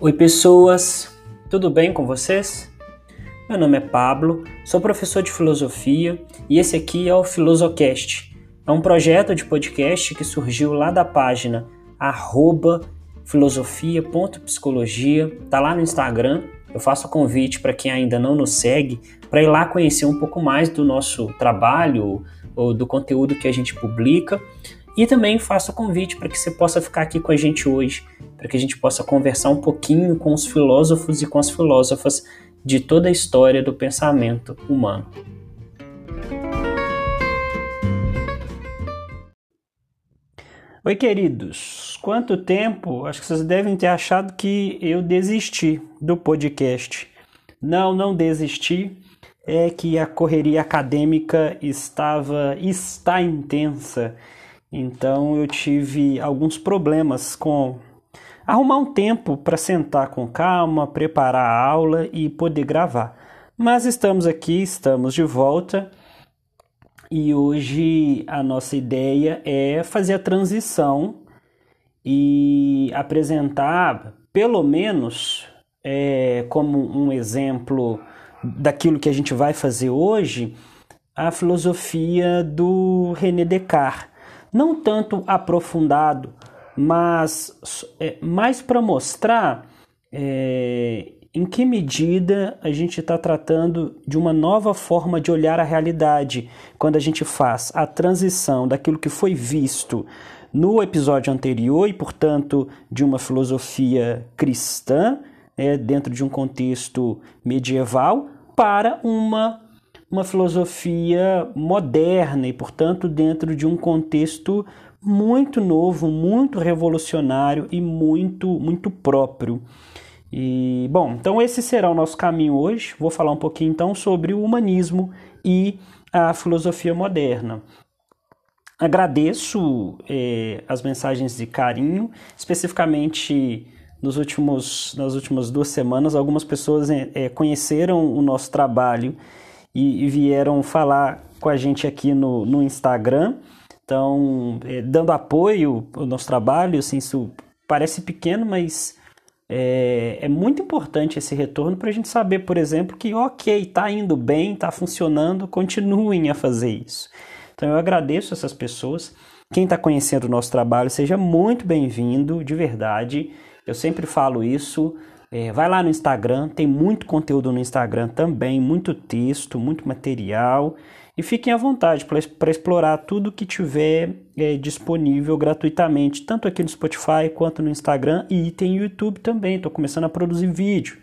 Oi, pessoas, tudo bem com vocês? Meu nome é Pablo, sou professor de filosofia e esse aqui é o Filosocast. É um projeto de podcast que surgiu lá da página filosofia.psicologia, tá lá no Instagram. Eu faço convite para quem ainda não nos segue para ir lá conhecer um pouco mais do nosso trabalho ou do conteúdo que a gente publica. E também faço convite para que você possa ficar aqui com a gente hoje, para que a gente possa conversar um pouquinho com os filósofos e com as filósofas de toda a história do pensamento humano. Oi, queridos. Quanto tempo? Acho que vocês devem ter achado que eu desisti do podcast. Não, não desisti. É que a correria acadêmica estava está intensa então eu tive alguns problemas com arrumar um tempo para sentar com calma, preparar a aula e poder gravar. Mas estamos aqui, estamos de volta. E hoje a nossa ideia é fazer a transição e apresentar, pelo menos, é, como um exemplo daquilo que a gente vai fazer hoje, a filosofia do René Descartes não tanto aprofundado, mas é, mais para mostrar é, em que medida a gente está tratando de uma nova forma de olhar a realidade quando a gente faz a transição daquilo que foi visto no episódio anterior e, portanto, de uma filosofia cristã, né, dentro de um contexto medieval, para uma uma filosofia moderna e, portanto, dentro de um contexto muito novo, muito revolucionário e muito, muito próprio. E, bom, então esse será o nosso caminho hoje. Vou falar um pouquinho então sobre o humanismo e a filosofia moderna. Agradeço é, as mensagens de carinho, especificamente nos últimos, nas últimas duas semanas, algumas pessoas é, conheceram o nosso trabalho e, e vieram falar com a gente aqui no, no Instagram. Então, é, dando apoio ao nosso trabalho, assim, isso parece pequeno, mas é, é muito importante esse retorno para a gente saber, por exemplo, que ok, está indo bem, está funcionando, continuem a fazer isso. Então, eu agradeço essas pessoas. Quem está conhecendo o nosso trabalho, seja muito bem-vindo, de verdade. Eu sempre falo isso. É, vai lá no Instagram, tem muito conteúdo no Instagram também, muito texto, muito material. E fiquem à vontade para explorar tudo que tiver é, disponível gratuitamente, tanto aqui no Spotify quanto no Instagram e tem YouTube também. Estou começando a produzir vídeo.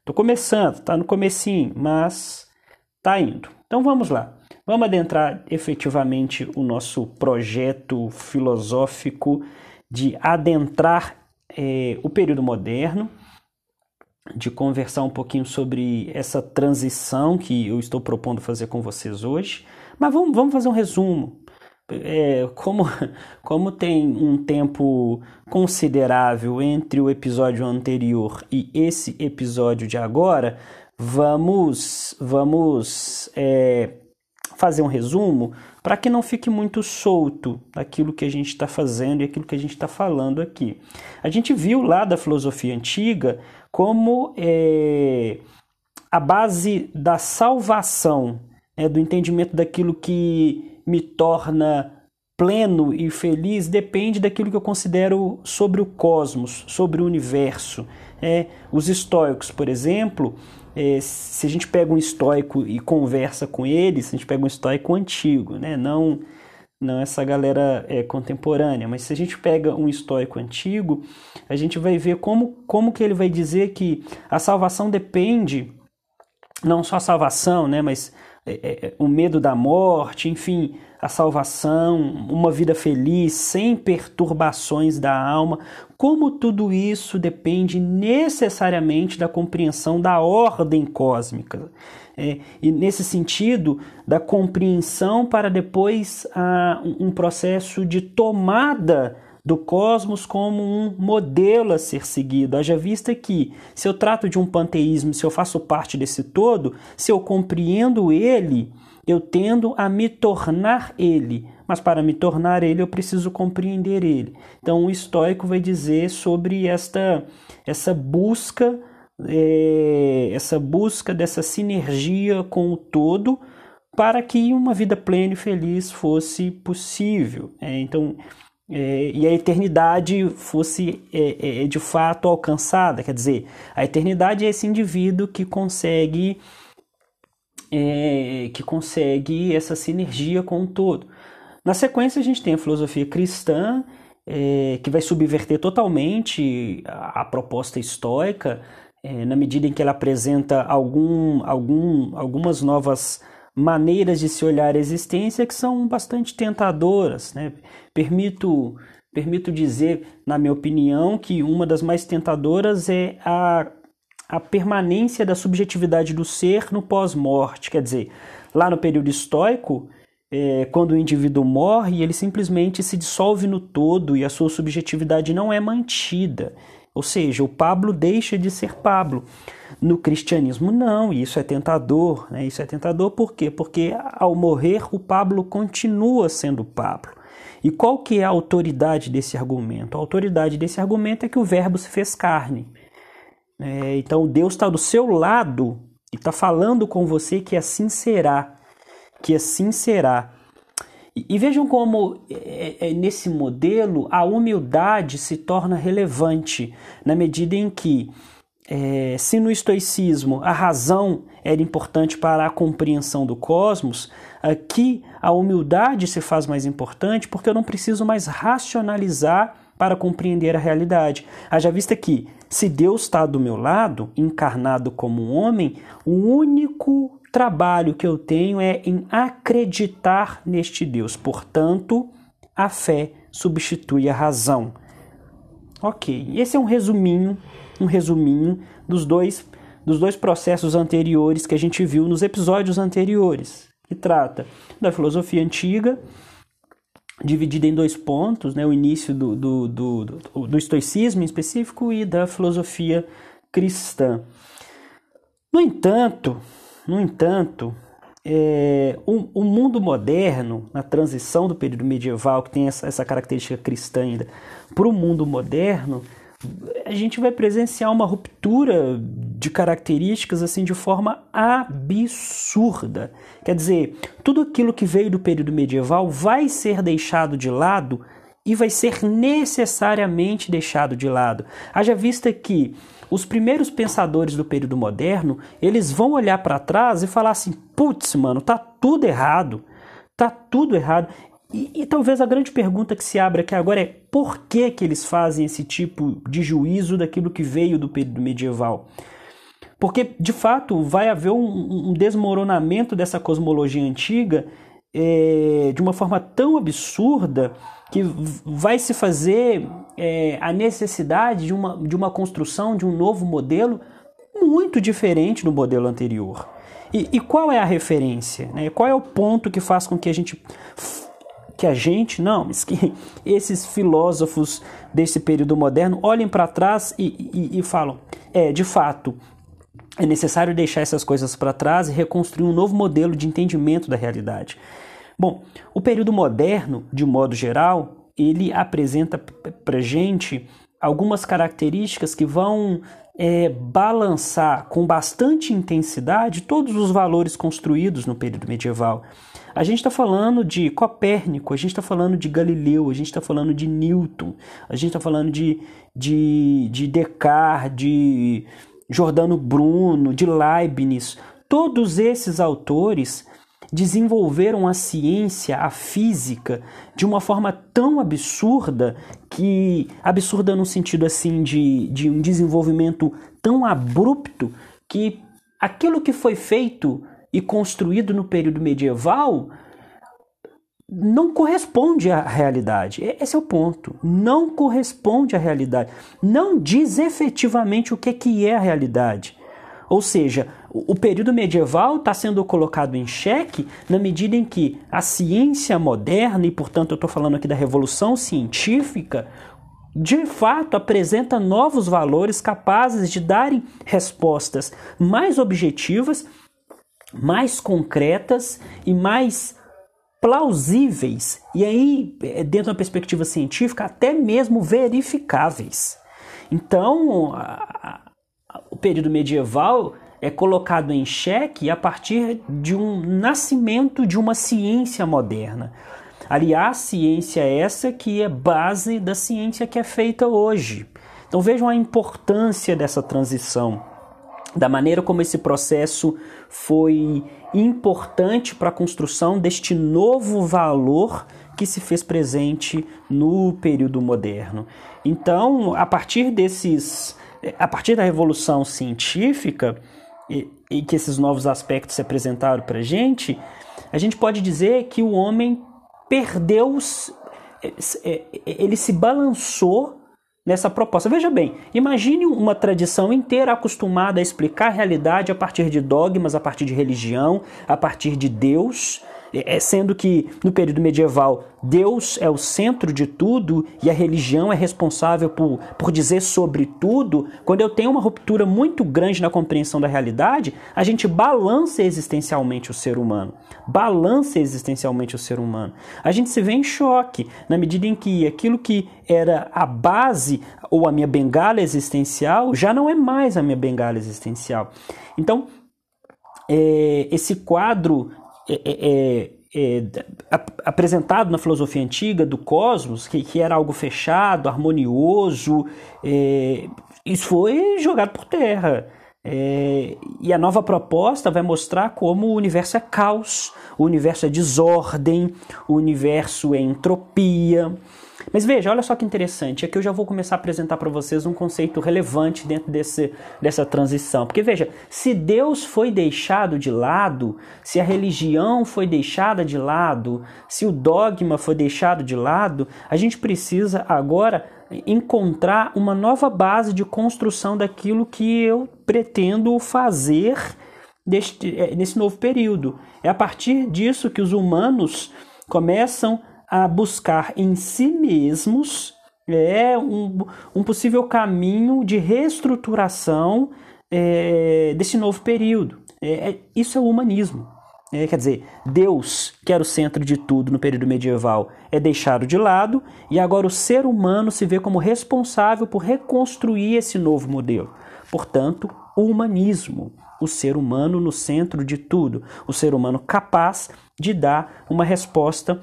Estou começando, está no comecinho, mas está indo. Então vamos lá. Vamos adentrar efetivamente o nosso projeto filosófico de adentrar é, o período moderno de conversar um pouquinho sobre essa transição que eu estou propondo fazer com vocês hoje. Mas vamos, vamos fazer um resumo. É, como, como tem um tempo considerável entre o episódio anterior e esse episódio de agora, vamos, vamos é, fazer um resumo para que não fique muito solto aquilo que a gente está fazendo e aquilo que a gente está falando aqui. A gente viu lá da filosofia antiga como é, a base da salvação, é, do entendimento daquilo que me torna pleno e feliz depende daquilo que eu considero sobre o cosmos, sobre o universo. É, os estoicos, por exemplo, é, se a gente pega um estoico e conversa com ele, se a gente pega um estoico antigo, né, não não essa galera é, contemporânea, mas se a gente pega um estoico antigo, a gente vai ver como, como que ele vai dizer que a salvação depende, não só a salvação, né, mas é, é, é, o medo da morte, enfim, a salvação, uma vida feliz, sem perturbações da alma, como tudo isso depende necessariamente da compreensão da ordem cósmica. É, e nesse sentido, da compreensão para depois ah, um processo de tomada do cosmos como um modelo a ser seguido. Haja vista que, se eu trato de um panteísmo, se eu faço parte desse todo, se eu compreendo ele, eu tendo a me tornar ele, mas para me tornar ele eu preciso compreender ele. Então o estoico vai dizer sobre esta essa busca é, essa busca dessa sinergia com o todo para que uma vida plena e feliz fosse possível. É, então é, e a eternidade fosse é, é, de fato alcançada. Quer dizer, a eternidade é esse indivíduo que consegue é, que consegue essa sinergia com o todo. Na sequência, a gente tem a filosofia cristã, é, que vai subverter totalmente a, a proposta estoica, é, na medida em que ela apresenta algum, algum, algumas novas maneiras de se olhar a existência que são bastante tentadoras. Né? Permito, permito dizer, na minha opinião, que uma das mais tentadoras é a, a permanência da subjetividade do ser no pós-morte. Quer dizer, lá no período estoico, é, quando o indivíduo morre, ele simplesmente se dissolve no todo e a sua subjetividade não é mantida. Ou seja, o Pablo deixa de ser Pablo. No cristianismo, não, e isso é tentador. Né? Isso é tentador por quê? Porque ao morrer, o Pablo continua sendo Pablo. E qual que é a autoridade desse argumento? A autoridade desse argumento é que o verbo se fez carne. É, então Deus está do seu lado e está falando com você que assim será. Que assim será. E, vejam como é, é, nesse modelo a humildade se torna relevante na medida em que, é, se no estoicismo a razão era importante para a compreensão do cosmos, aqui a humildade se faz mais importante porque eu não preciso mais racionalizar para compreender a realidade. Haja vista que, se Deus está do meu lado, encarnado como um homem, o único trabalho que eu tenho é em acreditar neste Deus. Portanto, a fé substitui a razão. Ok, esse é um resuminho, um resuminho dos dois, dos dois processos anteriores que a gente viu nos episódios anteriores, que trata da filosofia antiga, dividida em dois pontos, né, o início do, do, do, do, do estoicismo em específico e da filosofia cristã. No entanto, no entanto, é, o, o, mundo moderno, na transição do período medieval, que tem essa, essa característica cristã ainda, para o mundo moderno, a gente vai presenciar uma ruptura de características assim de forma absurda. Quer dizer, tudo aquilo que veio do período medieval vai ser deixado de lado e vai ser necessariamente deixado de lado. Haja vista que os primeiros pensadores do período moderno, eles vão olhar para trás e falar assim: putz, mano, tá tudo errado. Tá tudo errado. E, e, talvez a grande pergunta que se abre aqui agora é por que, que eles fazem esse tipo de juízo daquilo que veio do período medieval? Porque, de fato, vai haver um, um desmoronamento dessa cosmologia antiga é, de uma forma tão absurda que vai se fazer é, a necessidade de uma, de uma construção de um novo modelo muito diferente do modelo anterior. E, e qual é a referência? Né? Qual é o ponto que faz com que a gente que a gente, não, mas que esses filósofos desse período moderno olhem para trás e, e, e, falam: é, de fato, é necessário deixar essas coisas para trás e reconstruir um novo modelo de entendimento da realidade. Bom, o período moderno, de modo geral, ele apresenta para gente algumas características que vão é, balançar com bastante intensidade todos os valores construídos no período medieval. A gente está falando de Copérnico, a gente está falando de Galileu, a gente está falando de Newton, a gente está falando de, de, de Descartes, de Giordano Bruno, de Leibniz. Todos esses autores desenvolveram a ciência, a física, de uma forma tão absurda que absurda no sentido assim de, de um desenvolvimento tão abrupto que aquilo que foi feito e construído no período medieval não corresponde à realidade. Esse é o ponto. Não corresponde à realidade. Não diz efetivamente o que, que é a realidade. Ou seja, o período medieval está sendo colocado em xeque na medida em que a ciência moderna, e portanto eu estou falando aqui da revolução científica, de fato apresenta novos valores capazes de darem respostas mais objetivas mais concretas e mais plausíveis, e aí, é, dentro da perspectiva científica, até mesmo verificáveis. Então, a, período medieval é colocado em xeque a partir de um nascimento de uma ciência moderna. Aliás, ciência essa que é base da ciência que é feita hoje. Então vejam a importância dessa transição, da maneira como esse processo foi importante para a construção deste novo valor que se fez presente no período moderno. Então, a partir desses, a partir da revolução científica e, e que esses novos aspectos se apresentaram para a gente, a gente pode dizer que o homem perdeu, é, é, ele se balançou nessa proposta. Veja bem, imagine uma tradição inteira acostumada a explicar a realidade a partir de dogmas, a partir de religião, a partir de Deus, é, sendo que no período medieval Deus é o centro de tudo e a religião é responsável por, por dizer sobre tudo, quando eu tenho uma ruptura muito grande na compreensão da realidade, a gente balança existencialmente o ser humano. Balança existencialmente o ser humano. A gente se vê em choque na medida em que aquilo que era a base ou a minha bengala existencial já não é mais a minha bengala existencial. Então, é, esse quadro é, é, é, é apresentado na filosofia antiga do cosmos, que, que era algo fechado, harmonioso, é, isso foi jogado por terra. É, e a nova proposta vai mostrar como o universo é caos, o universo é desordem, o universo é entropia. Mas veja, olha só que interessante, aqui eu já vou começar a apresentar para vocês um conceito relevante dentro desse, dessa transição. Porque veja, se Deus foi deixado de lado, se a religião foi deixada de lado, se o dogma foi deixado de lado, a gente precisa agora encontrar uma nova base de construção daquilo que eu pretendo fazer deste, é, nesse novo período. É a partir disso que os humanos começam a buscar em si mesmos é um, um possível caminho de reestruturação é, desse novo período. É, é, isso é o humanismo. É, quer dizer, Deus, que era o centro de tudo no período medieval, é deixado de lado e agora o ser humano se vê como responsável por reconstruir esse novo modelo. Portanto, o humanismo, o ser humano no centro de tudo, o ser humano capaz de dar uma resposta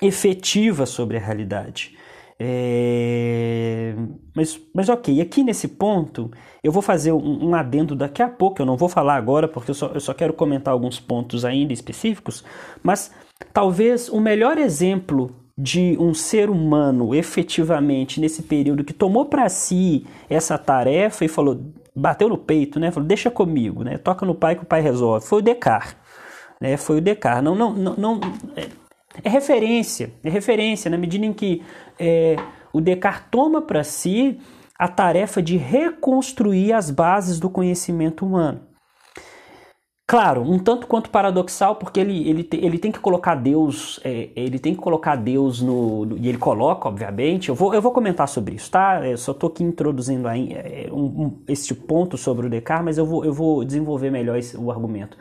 efetiva sobre a realidade. É... Mas, mas ok, aqui nesse ponto eu vou fazer um, um, adendo daqui a pouco, eu não vou falar agora porque eu só, eu só quero comentar alguns pontos ainda específicos, mas talvez o melhor exemplo de um ser humano efetivamente nesse período que tomou para si essa tarefa e falou, bateu no peito, né? Falou, deixa comigo, né? Toca no pai que o pai resolve. Foi o Descartes, né? Foi o Descartes. Não, não, não, não é, referência, é referência na medida em que é, o Descartes toma para si a tarefa de reconstruir as bases do conhecimento humano. Claro, um tanto quanto paradoxal, porque ele, ele, ele tem que colocar Deus, é, ele tem que colocar Deus no, no, E ele coloca, obviamente. Eu vou, eu vou comentar sobre isso, tá? Eu só estou aqui introduzindo aí, é, um, um, este ponto sobre o Descartes, mas eu vou, eu vou desenvolver melhor esse, o argumento.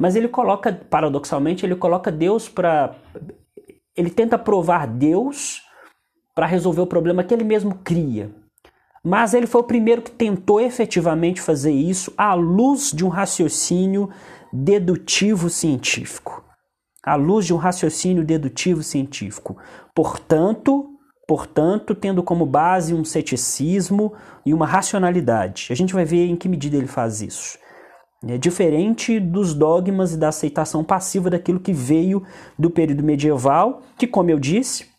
Mas ele coloca, paradoxalmente, ele coloca Deus para. Ele tenta provar Deus para resolver o problema que ele mesmo cria. Mas ele foi o primeiro que tentou efetivamente fazer isso à luz de um raciocínio dedutivo científico. À luz de um raciocínio dedutivo científico. Portanto, portanto, tendo como base um ceticismo e uma racionalidade. A gente vai ver em que medida ele faz isso. É diferente dos dogmas e da aceitação passiva daquilo que veio do período medieval, que, como eu disse,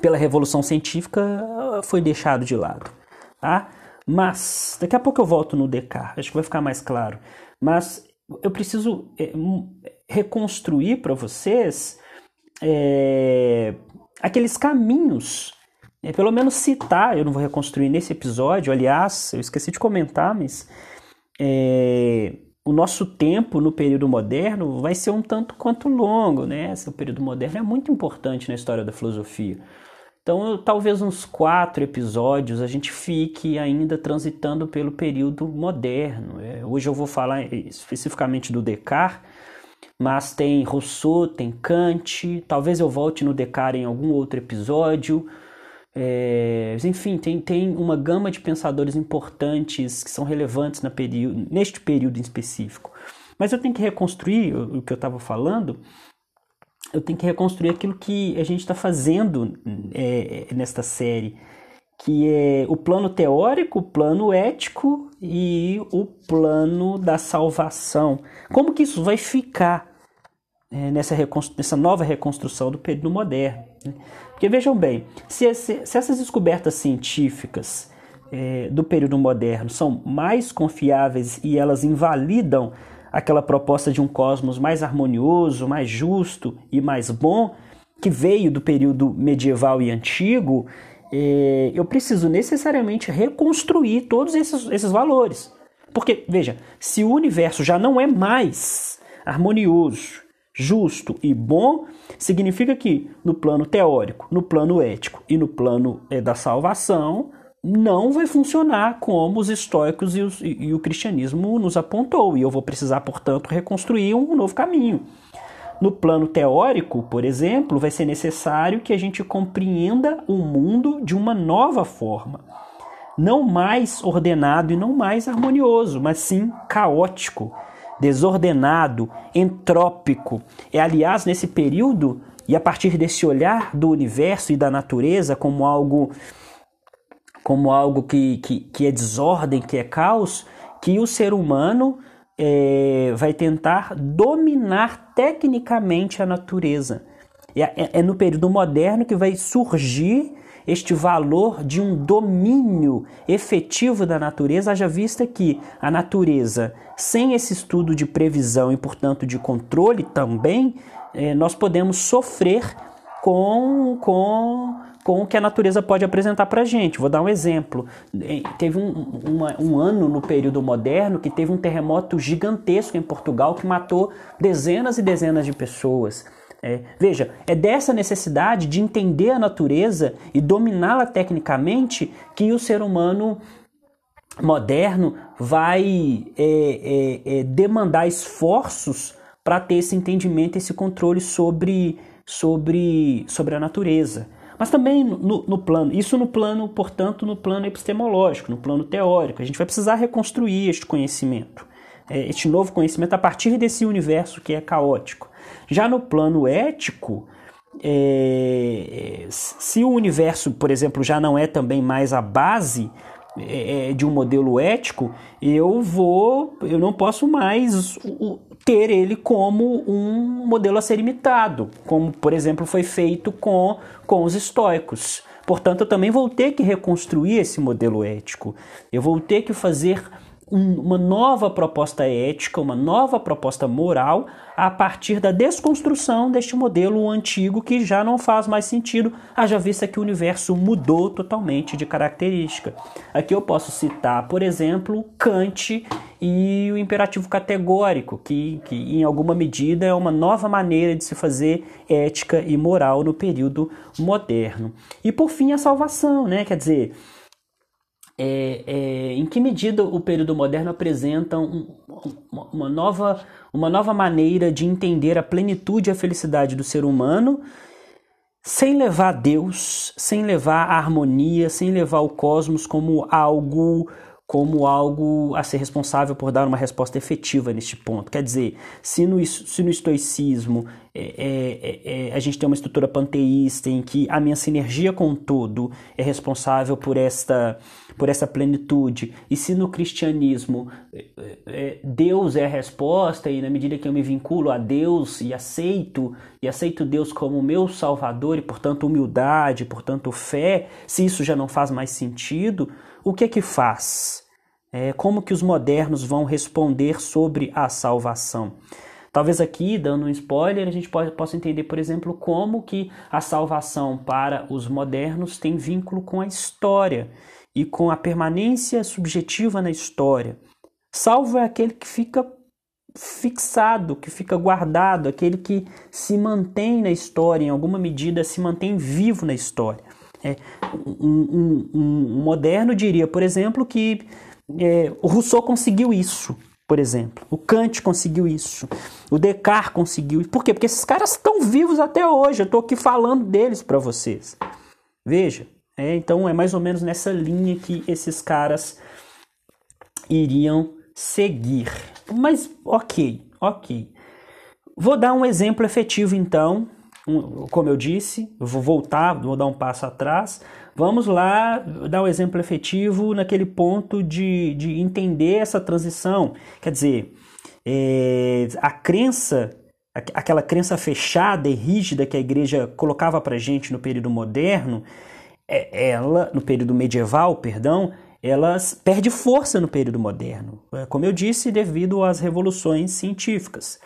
pela revolução científica foi deixado de lado. Tá? Mas, daqui a pouco eu volto no Descartes, acho que vai ficar mais claro. Mas eu preciso é, reconstruir para vocês é, aqueles caminhos, é, pelo menos citar, eu não vou reconstruir nesse episódio, aliás, eu esqueci de comentar, mas é, o nosso tempo no período moderno vai ser um tanto quanto longo, né? Esse período moderno é muito importante na história da filosofia. Então, talvez uns quatro episódios a gente fique ainda transitando pelo período moderno. É, hoje eu vou falar especificamente do Descartes, mas tem Rousseau, tem Kant, talvez eu volte no Descartes em algum outro episódio. É, enfim, tem, tem uma gama de pensadores importantes que são relevantes na período, neste período em específico. Mas eu tenho que reconstruir o, que eu estava falando, eu tenho que reconstruir aquilo que a gente está fazendo é, nesta série, que é o plano teórico, o plano ético e o plano da salvação. Como que isso vai ficar é, nessa, nessa nova reconstrução do período moderno? Né? Porque vejam bem, se, esse, se essas descobertas científicas é, do período moderno são mais confiáveis e elas invalidam aquela proposta de um cosmos mais harmonioso, mais justo e mais bom, que veio do período medieval e antigo, é, eu preciso necessariamente reconstruir todos esses, esses valores. Porque, veja, se o universo já não é mais harmonioso, justo e bom, significa que no plano teórico, no plano ético e no plano é, da salvação, não vai funcionar como os estoicos e, os, e, e, o cristianismo nos apontou, e eu vou precisar, portanto, reconstruir um novo caminho. No plano teórico, por exemplo, vai ser necessário que a gente compreenda o mundo de uma nova forma. Não mais ordenado e não mais harmonioso, mas sim caótico desordenado, entrópico. É, aliás, nesse período, e a partir desse olhar do universo e da natureza como algo como algo que, que, que é desordem, que é caos, que o ser humano é, vai tentar dominar tecnicamente a natureza. É, é, é no período moderno que vai surgir este valor de um domínio efetivo da natureza, haja vista que a natureza, sem esse estudo de previsão e, portanto, de controle também, eh, nós podemos sofrer com, com, com o que a natureza pode apresentar para a gente. Vou dar um exemplo. Teve um, uma, um ano no período moderno que teve um terremoto gigantesco em Portugal que matou dezenas e dezenas de pessoas. É, veja, é dessa necessidade de entender a natureza e dominá-la tecnicamente que o ser humano moderno vai é, é, é demandar esforços para ter esse entendimento, esse controle sobre, sobre, sobre a natureza. Mas também no, no, plano, isso no plano, portanto, no plano epistemológico, no plano teórico. A gente vai precisar reconstruir este conhecimento, é, este novo conhecimento a partir desse universo que é caótico. Já no plano ético, é, se o universo, por exemplo, já não é também mais a base é, de um modelo ético, eu vou, eu não posso mais ter ele como um modelo a ser imitado, como por exemplo foi feito com, com os estoicos. Portanto, eu também vou ter que reconstruir esse modelo ético. Eu vou ter que fazer uma nova proposta ética, uma nova proposta moral a partir da desconstrução deste modelo antigo que já não faz mais sentido, haja vista que o universo mudou totalmente de característica. Aqui eu posso citar, por exemplo, Kant e o imperativo categórico, que, que em alguma medida é uma nova maneira de se fazer ética e moral no período moderno. E por fim, a salvação, né? Quer dizer, é, é, em que medida o período moderno apresenta um, uma, nova, uma nova maneira de entender a plenitude e a felicidade do ser humano sem levar Deus, sem levar a harmonia, sem levar o cosmos como algo como algo a ser responsável por dar uma resposta efetiva neste ponto. Quer dizer, se no, se no estoicismo é, é, é, a gente tem uma estrutura panteísta em que a minha sinergia com o todo é responsável por esta, por essa plenitude, e se no cristianismo é, é, Deus é a resposta, e na medida que eu me vinculo a Deus e aceito, e aceito Deus como meu salvador, e portanto humildade, portanto fé, se isso já não faz mais sentido, o que é que faz? É, como que os modernos vão responder sobre a salvação? Talvez aqui, dando um spoiler, a gente pode, possa entender, por exemplo, como que a salvação para os modernos tem vínculo com a história e com a permanência subjetiva na história. Salvo é aquele que fica fixado, que fica guardado, aquele que se mantém na história, em alguma medida se mantém vivo na história. É, um, um, um, moderno diria, por exemplo, que é, o Rousseau conseguiu isso, por exemplo. O Kant conseguiu isso. O Descartes conseguiu isso. Por quê? Porque esses caras estão vivos até hoje. Eu estou aqui falando deles para vocês. Veja. É, então é mais ou menos nessa linha que esses caras iriam seguir. Mas ok, ok. Vou dar um exemplo efetivo então. Como eu disse, eu vou voltar, vou dar um passo atrás. Vamos lá dar um exemplo efetivo naquele ponto de, de entender essa transição. Quer dizer, é, a crença, aquela crença fechada e rígida que a igreja colocava para gente no período moderno, é, ela, no período medieval, perdão, elas perde força no período moderno, é, como eu disse, devido às revoluções científicas.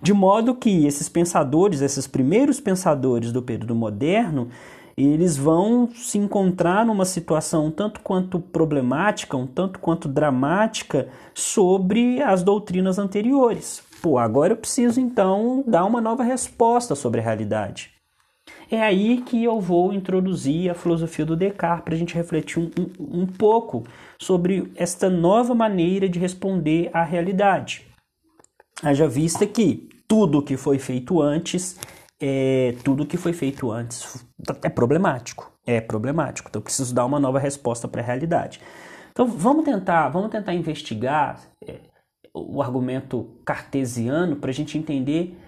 De modo que esses pensadores, esses primeiros pensadores do período moderno, eles vão se encontrar numa situação um tanto quanto problemática, um tanto quanto dramática sobre as doutrinas anteriores. Pô, agora eu preciso então dar uma nova resposta sobre a realidade. É aí que eu vou introduzir a filosofia do Descartes para a gente refletir um, um, um pouco sobre esta nova maneira de responder à realidade. Haja vista que tudo que foi feito antes, é, tudo que foi feito antes é problemático. É problemático. Então eu preciso dar uma nova resposta para a realidade. Então vamos tentar, vamos tentar investigar é, o argumento cartesiano para a gente entender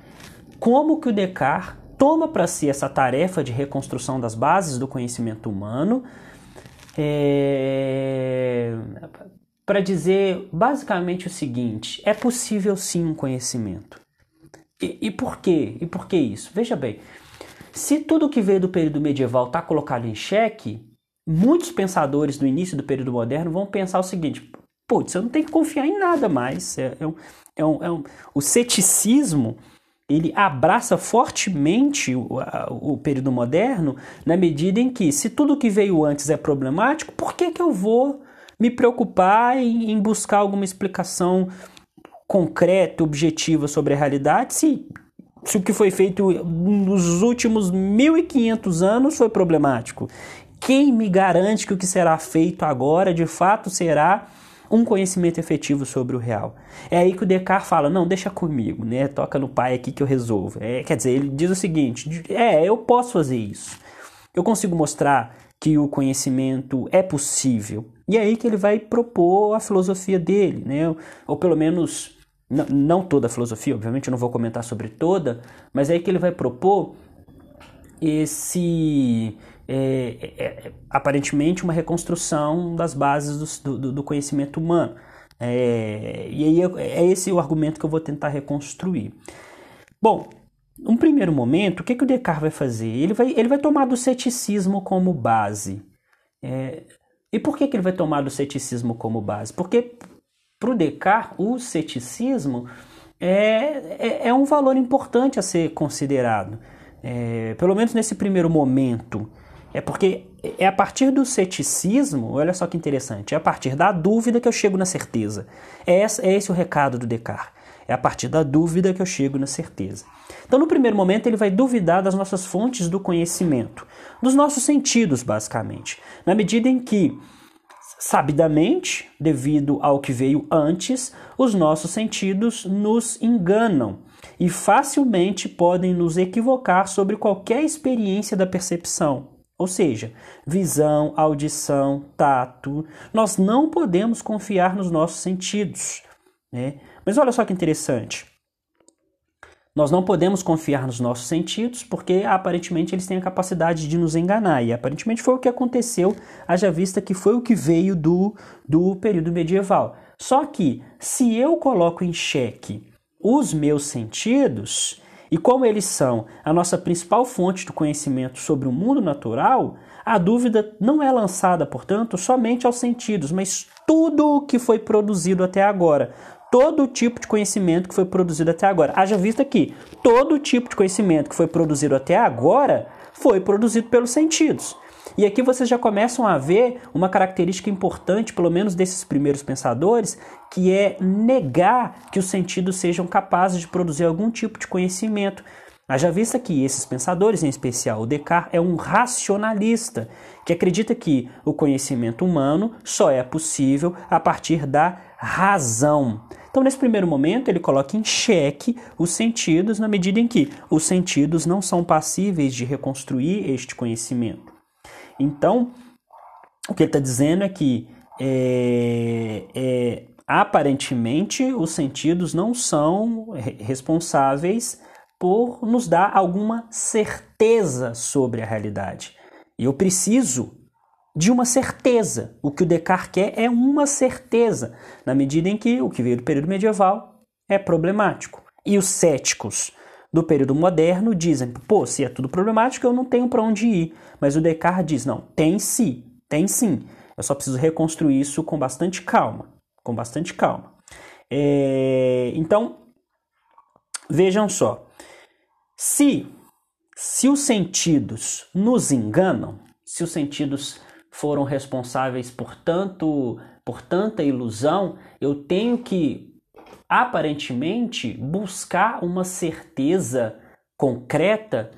como que o Descartes toma para si essa tarefa de reconstrução das bases do conhecimento humano é, para dizer basicamente o seguinte: é possível sim um conhecimento. E, e, por quê? E por que isso? Veja bem, se tudo que veio do período medieval está colocado em xeque, muitos pensadores do início do período moderno vão pensar o seguinte: putz, eu não tenho que confiar em nada mais. É, é um, é um, é um, o ceticismo ele abraça fortemente o, o, período moderno na medida em que, se tudo que veio antes é problemático, por que, que eu vou me preocupar em, em buscar alguma explicação concreta, objetiva sobre a realidade, se, se o que foi feito nos últimos 1500 anos foi problemático? Quem me garante que o que será feito agora de fato será um conhecimento efetivo sobre o real. É aí que o Descartes fala: não, deixa comigo, né? Toca no pai aqui que eu resolvo. É, quer dizer, ele diz o seguinte: é, eu posso fazer isso. Eu consigo mostrar que o conhecimento é possível. E é aí que ele vai propor a filosofia dele, né? Ou pelo menos não toda a filosofia, obviamente eu não vou comentar sobre toda, mas é aí que ele vai propor esse é, é, é, aparentemente uma reconstrução das bases do, do, do conhecimento humano. É, e aí é, esse o argumento que eu vou tentar reconstruir. Bom, um primeiro momento, o que, que o Descartes vai fazer? Ele vai, ele vai tomar do ceticismo como base. É, e por que, que ele vai tomar do ceticismo como base? Porque para o Descartes, o ceticismo é, é, é, um valor importante a ser considerado. É, pelo menos nesse primeiro momento. É porque é a partir do ceticismo, olha só que interessante, é a partir da dúvida que eu chego na certeza. É esse, é esse o recado do Descartes. É a partir da dúvida que eu chego na certeza. Então, no primeiro momento, ele vai duvidar das nossas fontes do conhecimento, dos nossos sentidos, basicamente. Na medida em que, sabidamente, devido ao que veio antes, os nossos sentidos nos enganam e facilmente podem nos equivocar sobre qualquer experiência da percepção. Ou seja, visão, audição, tato. Nós não podemos confiar nos nossos sentidos. Né? Mas olha só que interessante. Nós não podemos confiar nos nossos sentidos porque aparentemente eles têm a capacidade de nos enganar. E aparentemente foi o que aconteceu, haja vista que foi o que veio do, do período medieval. Só que se eu coloco em xeque os meus sentidos, e como eles são a nossa principal fonte do conhecimento sobre o mundo natural, a dúvida não é lançada, portanto, somente aos sentidos, mas tudo o que foi produzido até agora. Todo tipo de conhecimento que foi produzido até agora. Haja vista que todo tipo de conhecimento que foi produzido até agora foi produzido pelos sentidos. E aqui vocês já começam a ver uma característica importante, pelo menos desses primeiros pensadores, que é negar que os sentidos sejam capazes de produzir algum tipo de conhecimento. Haja vista que esses pensadores, em especial o Descartes, é um racionalista que acredita que o conhecimento humano só é possível a partir da razão. Então, nesse primeiro momento, ele coloca em xeque os sentidos, na medida em que os sentidos não são passíveis de reconstruir este conhecimento. Então, o que ele está dizendo é que é, é, aparentemente os sentidos não são responsáveis por nos dar alguma certeza sobre a realidade. Eu preciso de uma certeza. O que o Descartes quer é uma certeza, na medida em que o que veio do período medieval é problemático. E os céticos do período moderno dizem: pô, se é tudo problemático, eu não tenho para onde ir. Mas o Descartes diz: não, tem sim, tem sim. Eu só preciso reconstruir isso com bastante calma. Com bastante calma. É... Então, vejam só. Se, se os sentidos nos enganam, se os sentidos foram responsáveis por, tanto, por tanta ilusão, eu tenho que, aparentemente, buscar uma certeza concreta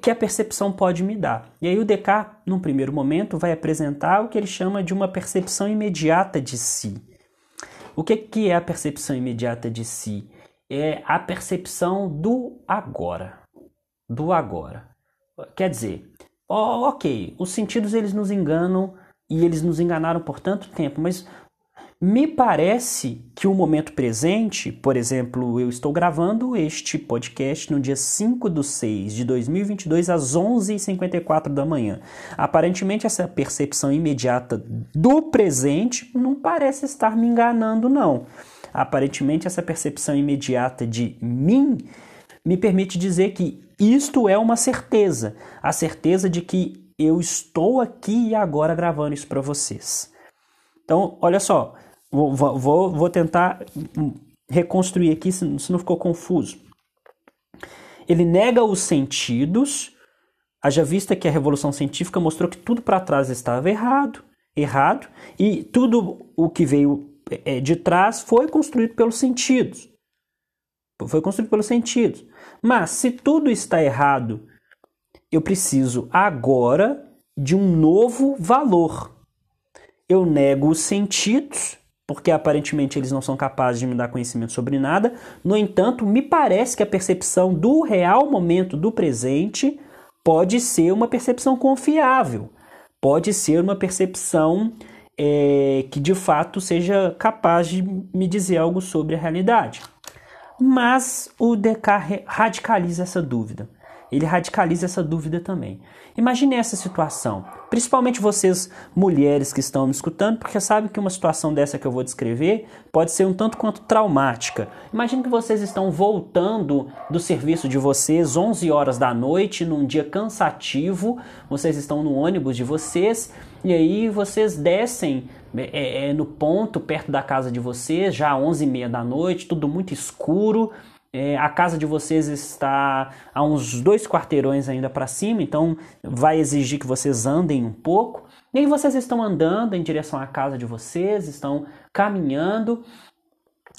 que a percepção pode me dar. E aí o Descartes, num primeiro momento, vai apresentar o que ele chama de uma percepção imediata de si. O que, que é a percepção imediata de si? é a percepção do agora. Do agora. Quer dizer, oh, ok, os sentidos eles nos enganam e eles nos enganaram por tanto tempo, mas me parece que o momento presente, por exemplo, eu estou gravando este podcast no dia 5 de 6 de 2022 às 11h54 da manhã. Aparentemente, essa percepção imediata do presente não parece estar me enganando, não. Aparentemente, essa percepção imediata de mim me permite dizer que isto é uma certeza, a certeza de que eu estou aqui e agora gravando isso para vocês. Então, olha só, vou, vou, vou tentar reconstruir aqui se, não ficou confuso. Ele nega os sentidos, haja vista que a revolução científica mostrou que tudo para trás estava errado, errado, e tudo o que veio é, de trás foi construído pelos sentidos. Foi construído pelos sentidos. Mas se tudo está errado, eu preciso agora de um novo valor. Eu nego os sentidos, porque aparentemente eles não são capazes de me dar conhecimento sobre nada. No entanto, me parece que a percepção do real momento do presente pode ser uma percepção confiável, pode ser uma percepção é, que de fato seja capaz de me dizer algo sobre a realidade. Mas o Descartes radicaliza essa dúvida. Ele radicaliza essa dúvida também. Imagine essa situação, principalmente vocês mulheres que estão me escutando, porque sabem que uma situação dessa que eu vou descrever pode ser um tanto quanto traumática. Imagine que vocês estão voltando do serviço de vocês 11 horas da noite, num dia cansativo, vocês estão no ônibus de vocês e aí vocês descem é, é, no ponto perto da casa de vocês, já 11 e meia da noite, tudo muito escuro é, a casa de vocês está a uns dois quarteirões ainda para cima, então vai exigir que vocês andem um pouco. E aí vocês estão andando em direção à casa de vocês, estão caminhando,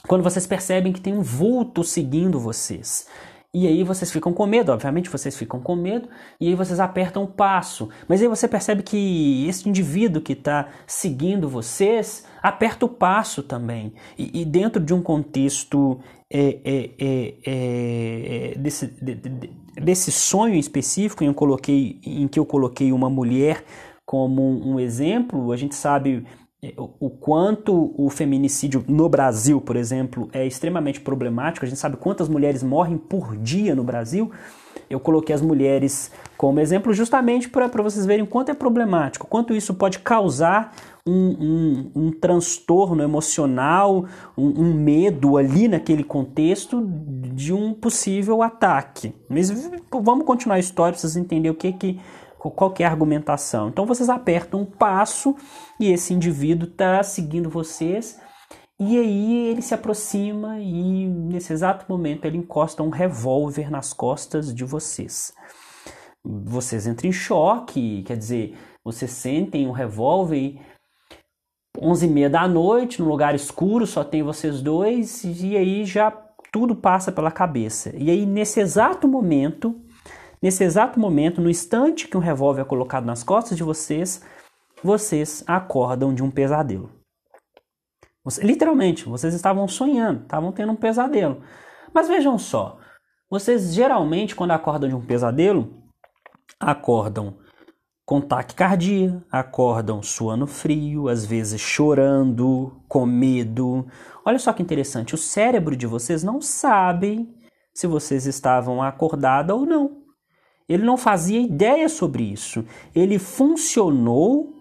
quando vocês percebem que tem um vulto seguindo vocês. E aí vocês ficam com medo, obviamente vocês ficam com medo, e aí vocês apertam o passo. Mas aí você percebe que esse indivíduo que está seguindo vocês aperta o passo também. E, e dentro de um contexto é, é, é, é desse, de, de, desse sonho específico em, eu coloquei, em que eu coloquei uma mulher como um exemplo, a gente sabe é, o quanto o feminicídio no Brasil, por exemplo, é extremamente problemático. A gente sabe quantas mulheres morrem por dia no Brasil. Eu coloquei as mulheres como exemplo justamente para vocês verem quanto é problemático, quanto isso pode causar um, um, um transtorno emocional, um, um, medo ali naquele contexto de um possível ataque. Mas vamos continuar a história para vocês entenderem o que que qual a argumentação. Então vocês apertam um passo e esse indivíduo está seguindo vocês e aí ele se aproxima e nesse exato momento ele encosta um revólver nas costas de vocês. Vocês entram em choque, quer dizer, vocês sentem um revólver e 11 e meia da noite, num lugar escuro, só tem vocês dois, e aí já tudo passa pela cabeça. E aí, nesse exato momento, nesse exato momento, no instante que um revólver é colocado nas costas de vocês, vocês acordam de um pesadelo. Você, literalmente, vocês estavam sonhando, estavam tendo um pesadelo. Mas vejam só, vocês geralmente, quando acordam de um pesadelo, acordam com taquicardia, acordam suando frio, às vezes chorando, com medo. Olha só que interessante, o cérebro de vocês não sabe se vocês estavam acordados ou não. Ele não fazia ideia sobre isso. Ele funcionou,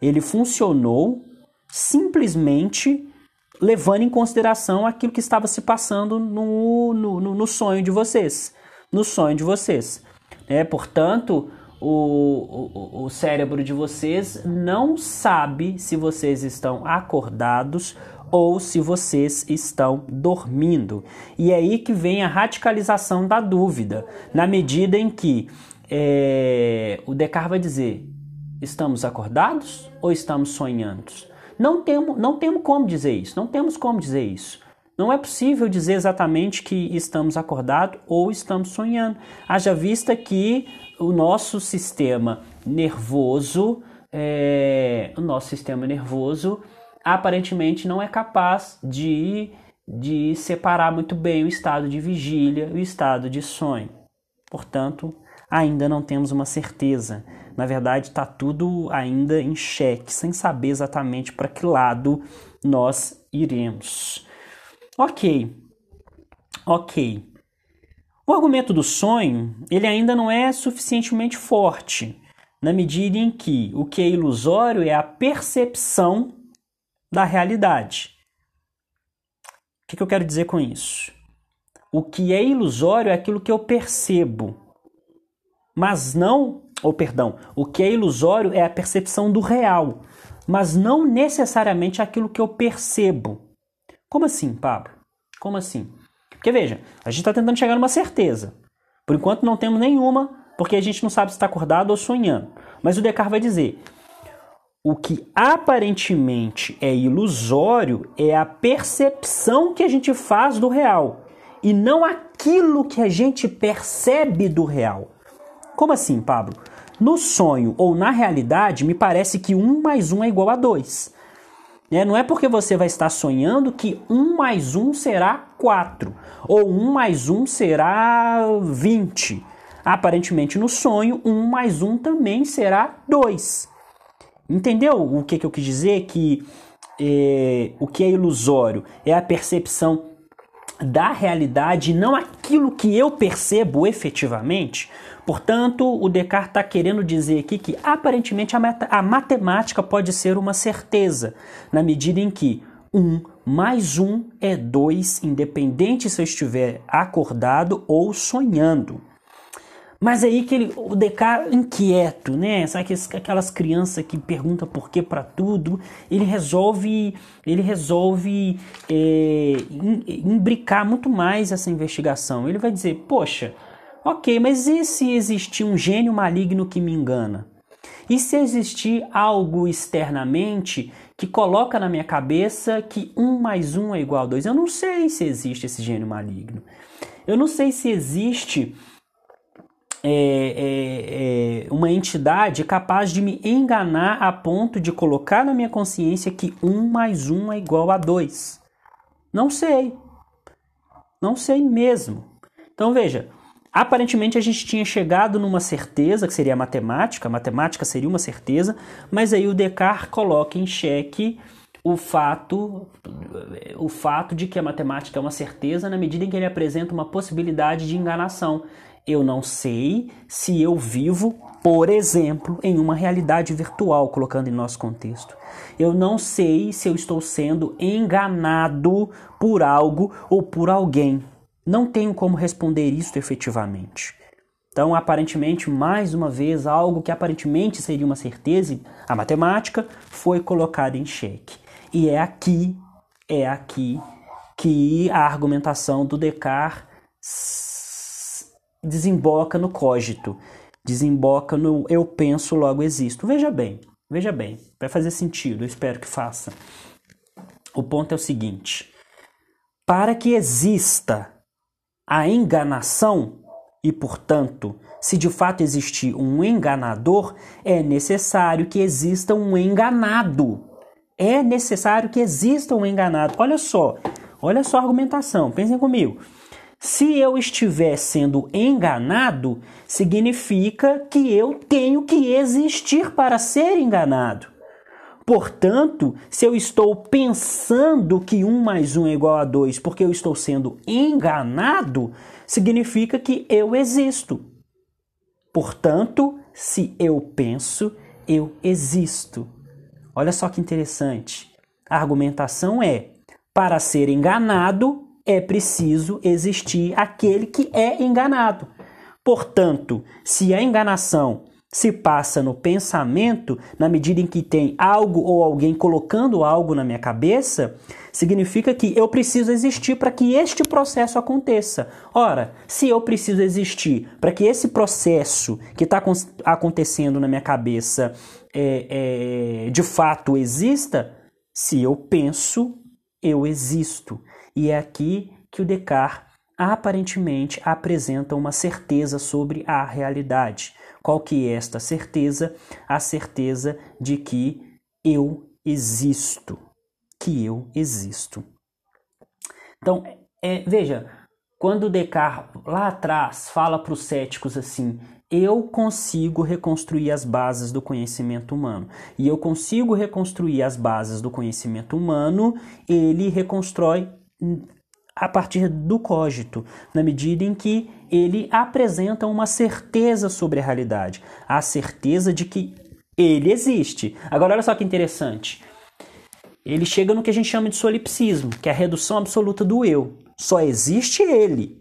ele funcionou simplesmente levando em consideração aquilo que estava se passando no, no, no sonho de vocês. No sonho de vocês. É, portanto, o, o, o cérebro de vocês não sabe se vocês estão acordados ou se vocês estão dormindo. E é aí que vem a radicalização da dúvida, na medida em que é, o Descartes vai dizer: estamos acordados ou estamos sonhando? Não temos, não temos como dizer isso, não temos como dizer isso. Não é possível dizer exatamente que estamos acordados ou estamos sonhando. Haja vista que o nosso sistema nervoso, é, o nosso sistema nervoso aparentemente não é capaz de, de separar muito bem o estado de vigília e o estado de sonho. Portanto, ainda não temos uma certeza. Na verdade, está tudo ainda em xeque, sem saber exatamente para que lado nós iremos. Ok, ok. O argumento do sonho ele ainda não é suficientemente forte, na medida em que o que é ilusório é a percepção da realidade. O que, eu quero dizer com isso? O que é ilusório é aquilo que eu percebo, mas não, ou perdão, o que é ilusório é a percepção do real, mas não necessariamente aquilo que eu percebo. Como assim, Pablo? Como assim? Porque veja, a gente está tentando chegar numa certeza. Por enquanto não temos nenhuma, porque a gente não sabe se está acordado ou sonhando. Mas o Descartes vai dizer: o que aparentemente é ilusório é a percepção que a gente faz do real e não aquilo que a gente percebe do real. Como assim, Pablo? No sonho ou na realidade, me parece que 1 mais 1 é igual a 2. Né? Não é porque você vai estar sonhando que 1 mais 1 será 4 ou 1 mais 1 será 20. Aparentemente, no sonho, 1 mais 1 também será 2. Entendeu o que, que eu quis dizer? Que é, o que é ilusório é a percepção da realidade, não aquilo que eu percebo efetivamente. Portanto, o Descartes está querendo dizer aqui que aparentemente a, a matemática pode ser uma certeza, na medida em que 1 mais 1 é 2, independente se eu estiver acordado ou sonhando. Mas aí que ele, o Descartes inquieto, né? Sabe aquelas crianças que perguntam por que para tudo? Ele resolve, ele resolve é, imbricar muito mais essa investigação. Ele vai dizer, poxa, Ok, mas e se existir um gênio maligno que me engana? E se existir algo externamente que coloca na minha cabeça que 1 mais 1 é igual a 2? Eu não sei se existe esse gênio maligno. Eu não sei se existe é, é, é, uma entidade capaz de me enganar a ponto de colocar na minha consciência que 1 mais 1 é igual a 2. Não sei. Não sei mesmo. Então veja, Aparentemente a gente tinha chegado numa certeza, que seria a matemática, a matemática seria uma certeza, mas aí o Descartes coloca em xeque o fato, o fato de que a matemática é uma certeza na medida em que ele apresenta uma possibilidade de enganação. Eu não sei se eu vivo, por exemplo, em uma realidade virtual, colocando em nosso contexto. Eu não sei se eu estou sendo enganado por algo ou por alguém. Não tenho como responder isso efetivamente. Então, aparentemente, mais uma vez, algo que aparentemente seria uma certeza, a matemática, foi colocada em xeque. E é aqui, é aqui que a argumentação do Descartes desemboca no cogito, desemboca no eu penso, logo existo. Veja bem, veja bem, vai fazer sentido, eu espero que faça. O ponto é o seguinte: para que exista a enganação e, portanto, se de fato existir um enganador, é necessário que exista um enganado. É necessário que exista um enganado. Olha só, olha só a argumentação, pensem comigo. Se eu estiver sendo enganado, significa que eu tenho que existir para ser enganado. Portanto, se eu estou pensando que 1 mais 1 é igual a 2 porque eu estou sendo enganado, significa que eu existo. Portanto, se eu penso, eu existo. Olha só que interessante. A argumentação é: para ser enganado, é preciso existir aquele que é enganado. Portanto, se a enganação se passa no pensamento, na medida em que tem algo ou alguém colocando algo na minha cabeça, significa que eu preciso existir para que este processo aconteça. Ora, se eu preciso existir para que esse processo que está acontecendo na minha cabeça é, é, de fato exista, se eu penso, eu existo. E é aqui que o Descartes aparentemente apresenta uma certeza sobre a realidade. Qual que é esta certeza? A certeza de que eu existo, que eu existo. Então, é, veja, quando Descartes lá atrás fala para os céticos assim, eu consigo reconstruir as bases do conhecimento humano. E eu consigo reconstruir as bases do conhecimento humano, ele reconstrói a partir do cogito, na medida em que ele apresenta uma certeza sobre a realidade, a certeza de que ele existe. Agora, olha só que interessante. Ele chega no que a gente chama de solipsismo, que é a redução absoluta do eu. Só existe ele.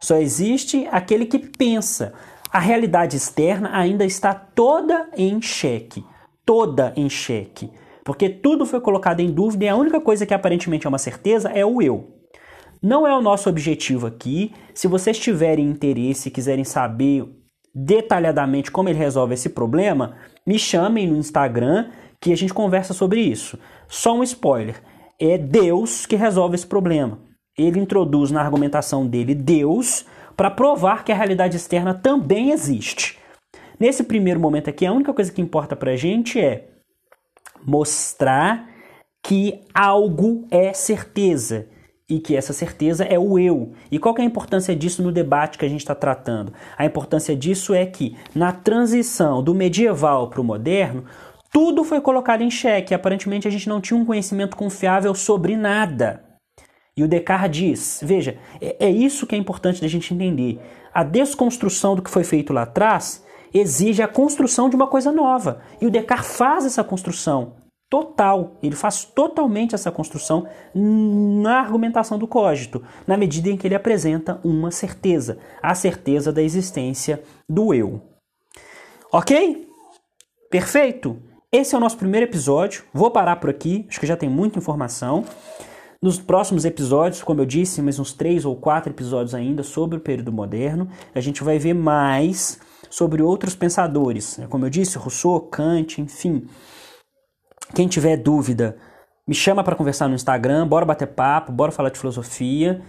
Só existe aquele que pensa. A realidade externa ainda está toda em xeque. Toda em xeque. Porque tudo foi colocado em dúvida e a única coisa que aparentemente é uma certeza é o eu. Não é o nosso objetivo aqui. Se vocês tiverem interesse e quiserem saber detalhadamente como ele resolve esse problema, me chamem no Instagram que a gente conversa sobre isso. Só um spoiler: é Deus que resolve esse problema. Ele introduz na argumentação dele Deus para provar que a realidade externa também existe. Nesse primeiro momento aqui, a única coisa que importa para a gente é mostrar que algo é certeza e que essa certeza é o eu. E qual é a importância disso no debate que a gente está tratando? A importância disso é que na transição do medieval para o moderno, tudo foi colocado em xeque. Aparentemente a gente não tinha um conhecimento confiável sobre nada. E o Descartes diz: veja, é, é isso que é importante da gente entender. A desconstrução do que foi feito lá atrás exige a construção de uma coisa nova. E o Descartes faz essa construção total, ele faz totalmente essa construção na argumentação do cógito, na medida em que ele apresenta uma certeza, a certeza da existência do eu. Ok? Perfeito? Esse é o nosso primeiro episódio. Vou parar por aqui, acho que já tem muita informação. Nos próximos episódios, como eu disse, mais uns três ou quatro episódios ainda sobre o período moderno, a gente vai ver mais sobre outros pensadores, como eu disse, Rousseau, Kant, enfim. Quem tiver dúvida, me chama para conversar no Instagram, bora bater papo, bora falar de filosofia.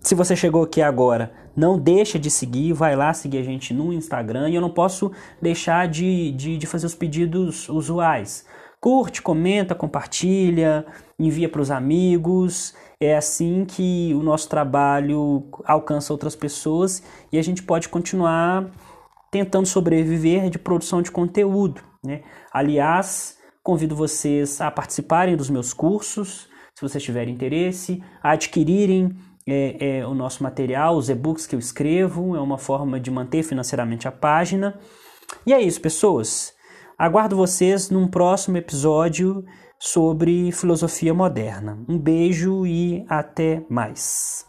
Se você chegou aqui agora, não deixa de seguir, vai lá seguir a gente no Instagram e eu não posso deixar de, de, de fazer os pedidos usuais. Curte, comenta, compartilha, envia para os amigos. É assim que o nosso trabalho alcança outras pessoas e a gente pode continuar tentando sobreviver de produção de conteúdo. Né? Aliás, Convido vocês a participarem dos meus cursos, se vocês tiverem interesse, a adquirirem é, é, o nosso material, os e-books que eu escrevo, é uma forma de manter financeiramente a página. E é isso, pessoas. Aguardo vocês num próximo episódio sobre filosofia moderna. Um beijo e até mais.